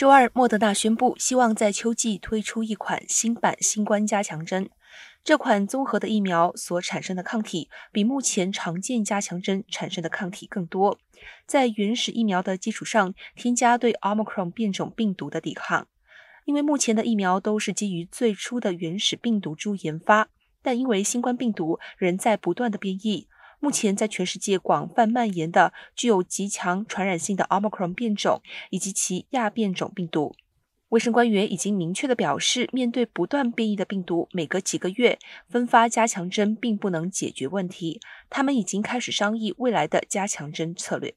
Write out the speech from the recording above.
周二，莫德纳宣布希望在秋季推出一款新版新冠加强针。这款综合的疫苗所产生的抗体比目前常见加强针产生的抗体更多，在原始疫苗的基础上添加对 Omicron 变种病毒的抵抗。因为目前的疫苗都是基于最初的原始病毒株研发，但因为新冠病毒仍在不断的变异。目前在全世界广泛蔓延的具有极强传染性的 Omicron 变种以及其亚变种病毒，卫生官员已经明确地表示，面对不断变异的病毒，每隔几个月分发加强针并不能解决问题。他们已经开始商议未来的加强针策略。